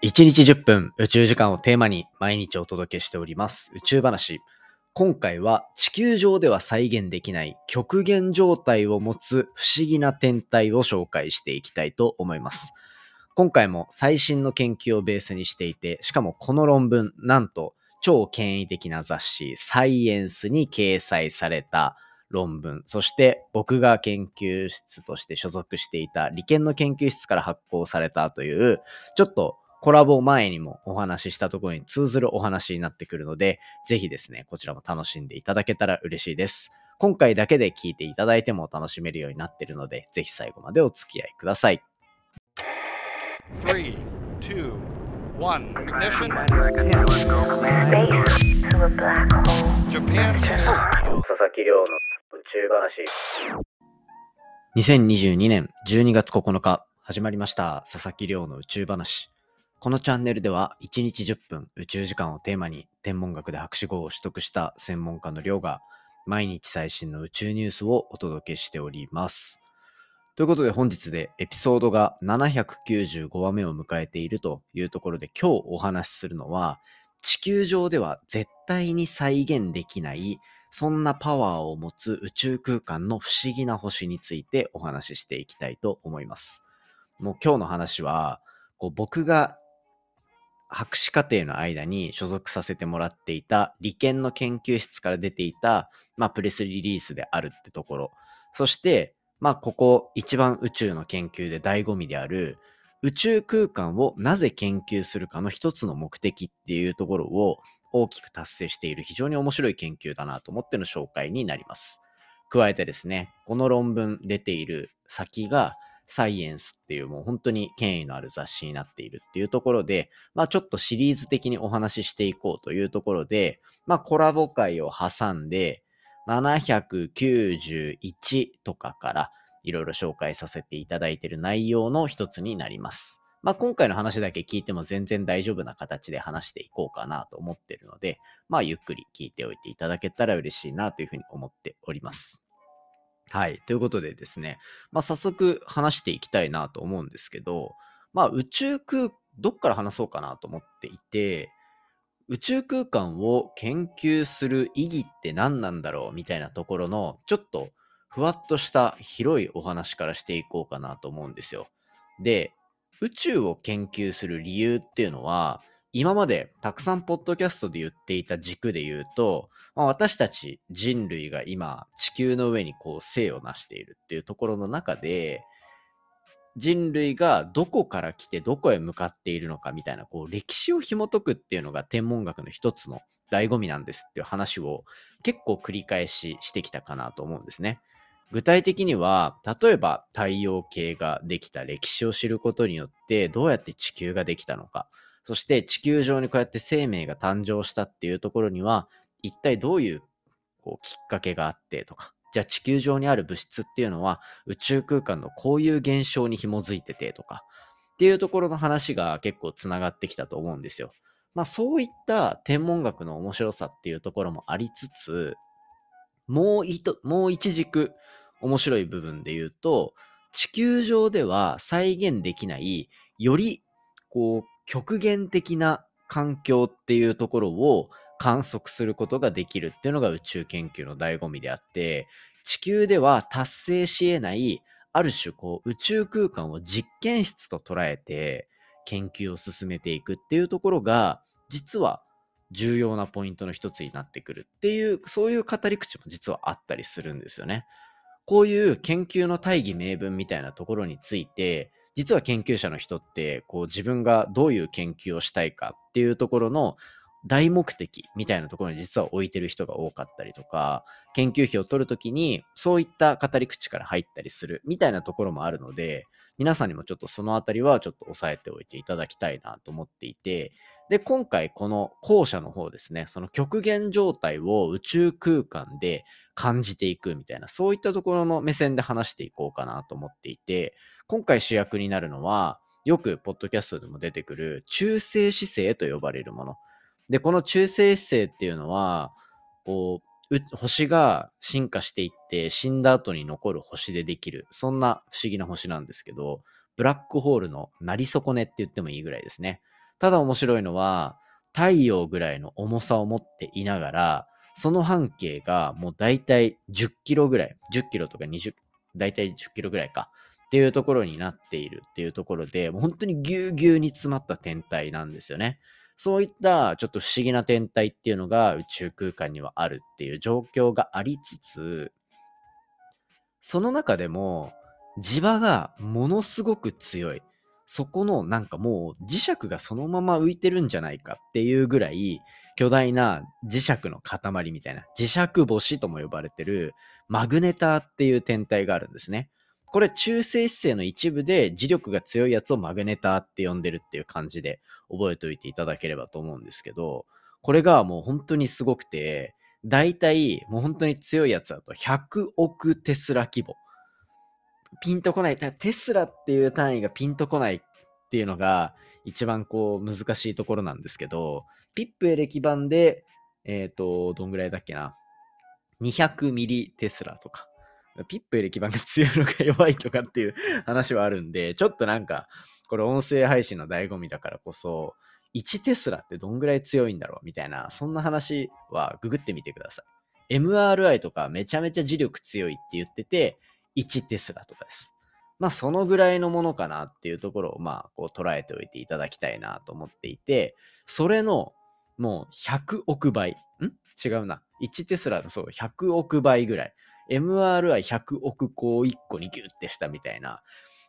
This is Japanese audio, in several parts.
1日10分宇宙時間をテーマに毎日お届けしております宇宙話。今回は地球上では再現できない極限状態を持つ不思議な天体を紹介していきたいと思います。今回も最新の研究をベースにしていて、しかもこの論文、なんと超権威的な雑誌サイエンスに掲載された論文、そして僕が研究室として所属していた理研の研究室から発行されたという、ちょっとコラボ前にもお話ししたところに通ずるお話になってくるので、ぜひですね、こちらも楽しんでいただけたら嬉しいです。今回だけで聞いていただいても楽しめるようになっているので、ぜひ最後までお付き合いください。3, 2, 1, ignition. Japan. 佐々木亮の宇宙話。2022年12月9日、始まりました。佐々木亮の宇宙話。このチャンネルでは1日10分宇宙時間をテーマに天文学で博士号を取得した専門家の亮が毎日最新の宇宙ニュースをお届けしております。ということで本日でエピソードが795話目を迎えているというところで今日お話しするのは地球上では絶対に再現できないそんなパワーを持つ宇宙空間の不思議な星についてお話ししていきたいと思います。もう今日の話はこう僕が博士課程の間に所属させてもらっていた理研の研究室から出ていた、まあ、プレスリリースであるってところ。そして、まあ、ここ一番宇宙の研究で醍醐味である宇宙空間をなぜ研究するかの一つの目的っていうところを大きく達成している非常に面白い研究だなと思っての紹介になります。加えてですね、この論文出ている先がサイエンスっていうもう本当に権威のある雑誌になっているっていうところで、まあちょっとシリーズ的にお話ししていこうというところで、まあコラボ会を挟んで、791とかからいろいろ紹介させていただいている内容の一つになります。まあ今回の話だけ聞いても全然大丈夫な形で話していこうかなと思っているので、まあゆっくり聞いておいていただけたら嬉しいなというふうに思っております。はい。ということでですね、まあ、早速話していきたいなと思うんですけど、まあ、宇宙空、どっから話そうかなと思っていて、宇宙空間を研究する意義って何なんだろうみたいなところの、ちょっとふわっとした広いお話からしていこうかなと思うんですよ。で、宇宙を研究する理由っていうのは、今までたくさんポッドキャストで言っていた軸で言うと、まあ、私たち人類が今地球の上にこう生を成しているっていうところの中で人類がどこから来てどこへ向かっているのかみたいなこう歴史を紐解くっていうのが天文学の一つの醍醐味なんですっていう話を結構繰り返ししてきたかなと思うんですね。具体的には例えば太陽系ができた歴史を知ることによってどうやって地球ができたのかそして地球上にこうやって生命が誕生したっていうところには、一体どういうこうきっかけがあってとか、じゃあ地球上にある物質っていうのは宇宙空間のこういう現象に紐づいててとか、っていうところの話が結構つながってきたと思うんですよ。まあそういった天文学の面白さっていうところもありつつ、もう一、もう一軸面白い部分で言うと、地球上では再現できない、よりこう極限的な環境っていうところを観測することができるっていうのが宇宙研究の醍醐味であって、地球では達成し得ない、ある種こう宇宙空間を実験室と捉えて研究を進めていくっていうところが、実は重要なポイントの一つになってくるっていう、そういう語り口も実はあったりするんですよね。こういう研究の大義名分みたいなところについて、実は研究者の人ってこう自分がどういう研究をしたいかっていうところの大目的みたいなところに実は置いてる人が多かったりとか研究費を取るときにそういった語り口から入ったりするみたいなところもあるので皆さんにもちょっとそのあたりはちょっと押さえておいていただきたいなと思っていてで今回この後者の方ですねその極限状態を宇宙空間で感じていくみたいなそういったところの目線で話していこうかなと思っていて今回主役になるのは、よくポッドキャストでも出てくる中性子星と呼ばれるもの。で、この中性子星っていうのは、こう、星が進化していって死んだ後に残る星でできる、そんな不思議な星なんですけど、ブラックホールのなり損ねって言ってもいいぐらいですね。ただ面白いのは、太陽ぐらいの重さを持っていながら、その半径がもう大体10キロぐらい、10キロとか20、大体10キロぐらいかっていうところになっているっていうところで、本当にぎゅうぎゅうに詰まった天体なんですよね。そういったちょっと不思議な天体っていうのが宇宙空間にはあるっていう状況がありつつ、その中でも磁場がものすごく強い。そこのなんかもう磁石がそのまま浮いてるんじゃないかっていうぐらい巨大な磁石の塊みたいな、磁石星とも呼ばれてるマグネターっていう天体があるんですね。これ中性子星の一部で磁力が強いやつをマグネターって呼んでるっていう感じで覚えておいていただければと思うんですけど、これがもう本当にすごくて、大体もう本当に強いやつだと100億テスラ規模。ピンとこない。テスラっていう単位がピンとこないっていうのが一番こう難しいところなんですけど、ピップエレキ版で、えっ、ー、と、どんぐらいだっけな？200ミリテスラとか。ピップエレキ版が強いのか弱いとかっていう 話はあるんで、ちょっとなんか、これ音声配信の醍醐味だからこそ、1テスラってどんぐらい強いんだろうみたいな、そんな話はググってみてください。MRI とかめちゃめちゃ磁力強いって言ってて、1テスラとかです。まあ、そのぐらいのものかなっていうところを、まあ、こう捉えておいていただきたいなと思っていて、それのもう100億倍。ん？違うな。1テスラのそう、100億倍ぐらい。MRI100 億個を1個にギュッてしたみたいな、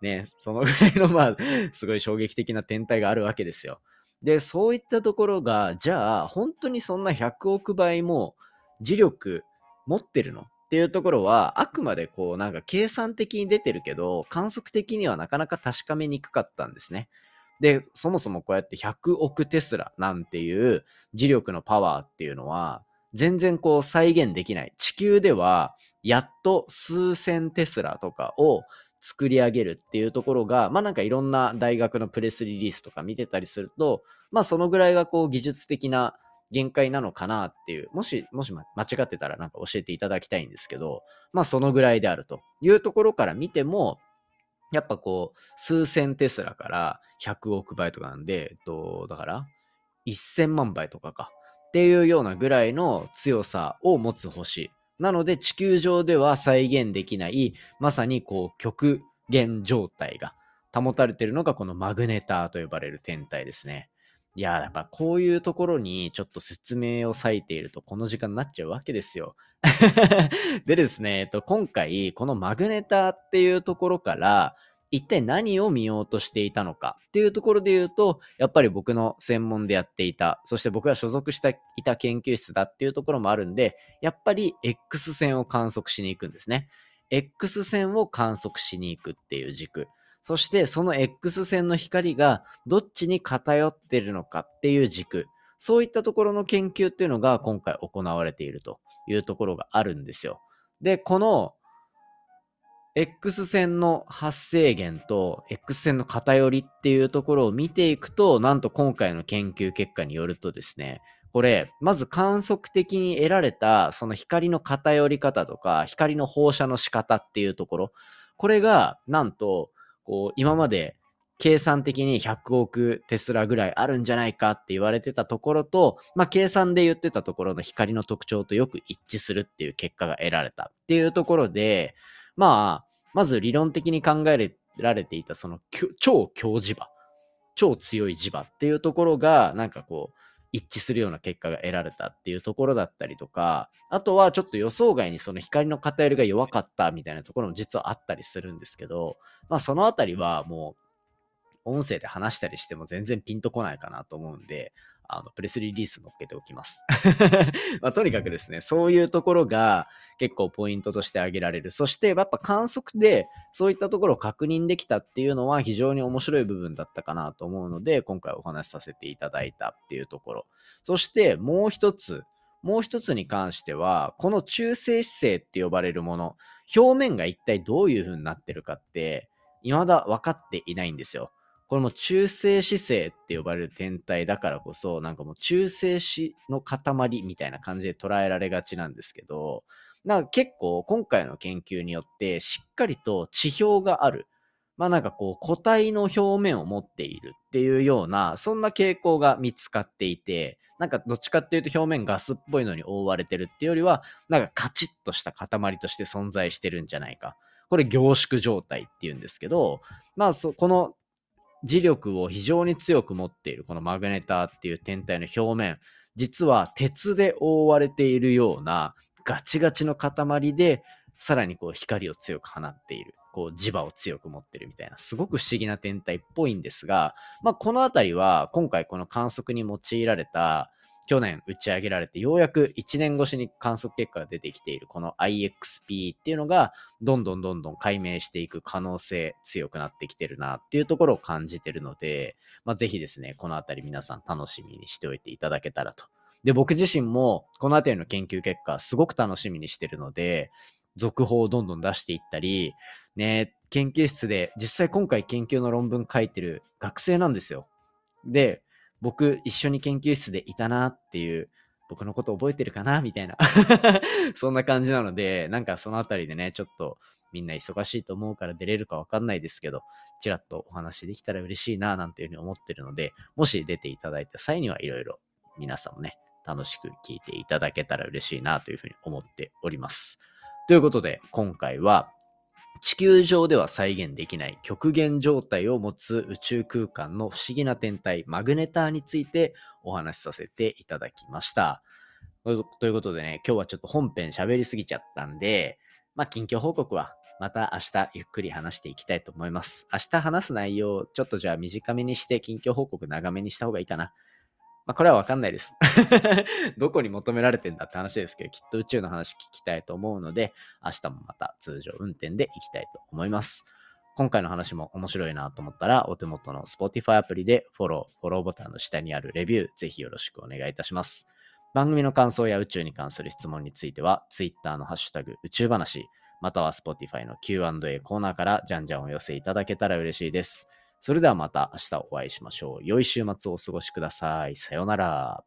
ね、そのぐらいの、まあ、すごい衝撃的な天体があるわけですよ。で、そういったところが、じゃあ、本当にそんな100億倍も磁力持ってるの？っていうところは、あくまでこう、なんか計算的に出てるけど、観測的にはなかなか確かめにくかったんですね。で、そもそもこうやって100億テスラなんていう磁力のパワーっていうのは、全然こう再現できない。地球では、やっと数千テスラとかを作り上げるっていうところが、まあなんかいろんな大学のプレスリリースとか見てたりすると、まあそのぐらいがこう技術的な限界なのかなっていう、もし、もし間違ってたらなんか教えていただきたいんですけど、まあそのぐらいであるというところから見ても、やっぱこう、数千テスラから100億倍とかなんで、えっと、だから、1000万倍とかか。っていうようなぐらいの強さを持つ星。なので、地球上では再現できない、まさにこう、極限状態が保たれているのが、このマグネターと呼ばれる天体ですね。いや、やっぱこういうところにちょっと説明を割いているとこの時間になっちゃうわけですよ。でですね、えっと、今回このマグネターっていうところから一体何を見ようとしていたのかっていうところで言うと、やっぱり僕の専門でやっていた、そして僕が所属していた研究室だっていうところもあるんで、やっぱり X 線を観測しに行くんですね。X 線を観測しに行くっていう軸。そしてその X 線の光がどっちに偏ってるのかっていう軸。そういったところの研究っていうのが今回行われているというところがあるんですよ。で、この X 線の発生源と X 線の偏りっていうところを見ていくと、なんと今回の研究結果によるとですね、これ、まず観測的に得られたその光の偏り方とか、光の放射の仕方っていうところ、これがなんとこう、今まで計算的に100億テスラぐらいあるんじゃないかって言われてたところと、まあ、計算で言ってたところの光の特徴とよく一致するっていう結果が得られたっていうところで、まあ、まず理論的に考えられていたその超強磁場、超強い磁場っていうところが、なんかこう、一致するような結果が得られたっていうところだったりとか、あとはちょっと予想外にその光の偏りが弱かったみたいなところも実はあったりするんですけど、まあそのあたりはもう音声で話したりしても全然ピンとこないかなと思うんで、あの、プレスリリース載っけておきます。まあ、とにかくですね、そういうところが結構ポイントとして挙げられる。そして、やっぱ観測でそういったところを確認できたっていうのは非常に面白い部分だったかなと思うので、今回お話しさせていただいたっていうところ。そして、もう一つ、もう一つに関しては、この中性子星って呼ばれるもの、表面が一体どういう風になってるかって、未だ分かっていないんですよ。これも中性子星って呼ばれる天体だからこそ、なんかもう中性子の塊みたいな感じで捉えられがちなんですけど、なんか結構今回の研究によってしっかりと地表がある。まあなんかこう、固体の表面を持っているっていうような、そんな傾向が見つかっていて、なんかどっちかっていうと表面ガスっぽいのに覆われてるっていうよりは、なんかカチッとした塊として存在してるんじゃないか。これ凝縮状態っていうんですけど、まあそ、この磁力を非常に強く持っているこのマグネターっていう天体の表面、実は鉄で覆われているようなガチガチの塊で、さらにこう光を強く放っている。こう磁場を強く持ってるみたいな、すごく不思議な天体っぽいんですが、まあ、この辺りは今回この観測に用いられた去年打ち上げられてようやく1年越しに観測結果が出てきているこの IXP っていうのがどんどんどんどん解明していく可能性強くなってきてるなっていうところを感じてるので、まあ、ぜひですね、このあたり皆さん楽しみにしておいていただけたらと。で、僕自身もこのあたりの研究結果すごく楽しみにしてるので、続報をどんどん出していったり、ね、研究室で実際今回研究の論文書いてる学生なんですよ。で、僕一緒に研究室でいたなっていう、僕のこと覚えてるかなみたいな そんな感じなので、なんかそのあたりでね、ちょっとみんな忙しいと思うから出れるかわかんないですけど、ちらっとお話できたら嬉しいななんていうふうに思ってるので、もし出ていただいた際にはいろいろ皆さんもね、楽しく聞いていただけたら嬉しいなというふうに思っております。ということで、今回は地球上では再現できない極限状態を持つ宇宙空間の不思議な天体マグネターについてお話しさせていただきました。ということでね、今日はちょっと本編喋りすぎちゃったんで、まあ、近況報告はまた明日ゆっくり話していきたいと思います。明日話す内容、ちょっとじゃあ短めにして近況報告長めにした方がいいかな。まあ、これはわかんないです。どこに求められてんだって話ですけど、きっと宇宙の話聞きたいと思うので、明日もまた通常運転で行きたいと思います。今回の話も面白いなと思ったら、お手元の Spotify アプリでフォロー、フォローボタンの下にあるレビュー、ぜひよろしくお願いいたします。番組の感想や宇宙に関する質問については、Twitter のハッシュタグ宇宙話、または Spotify の Q&A コーナーからじゃんじゃんお寄せいただけたら嬉しいです。それではまた明日お会いしましょう。良い週末をお過ごしください。さようなら。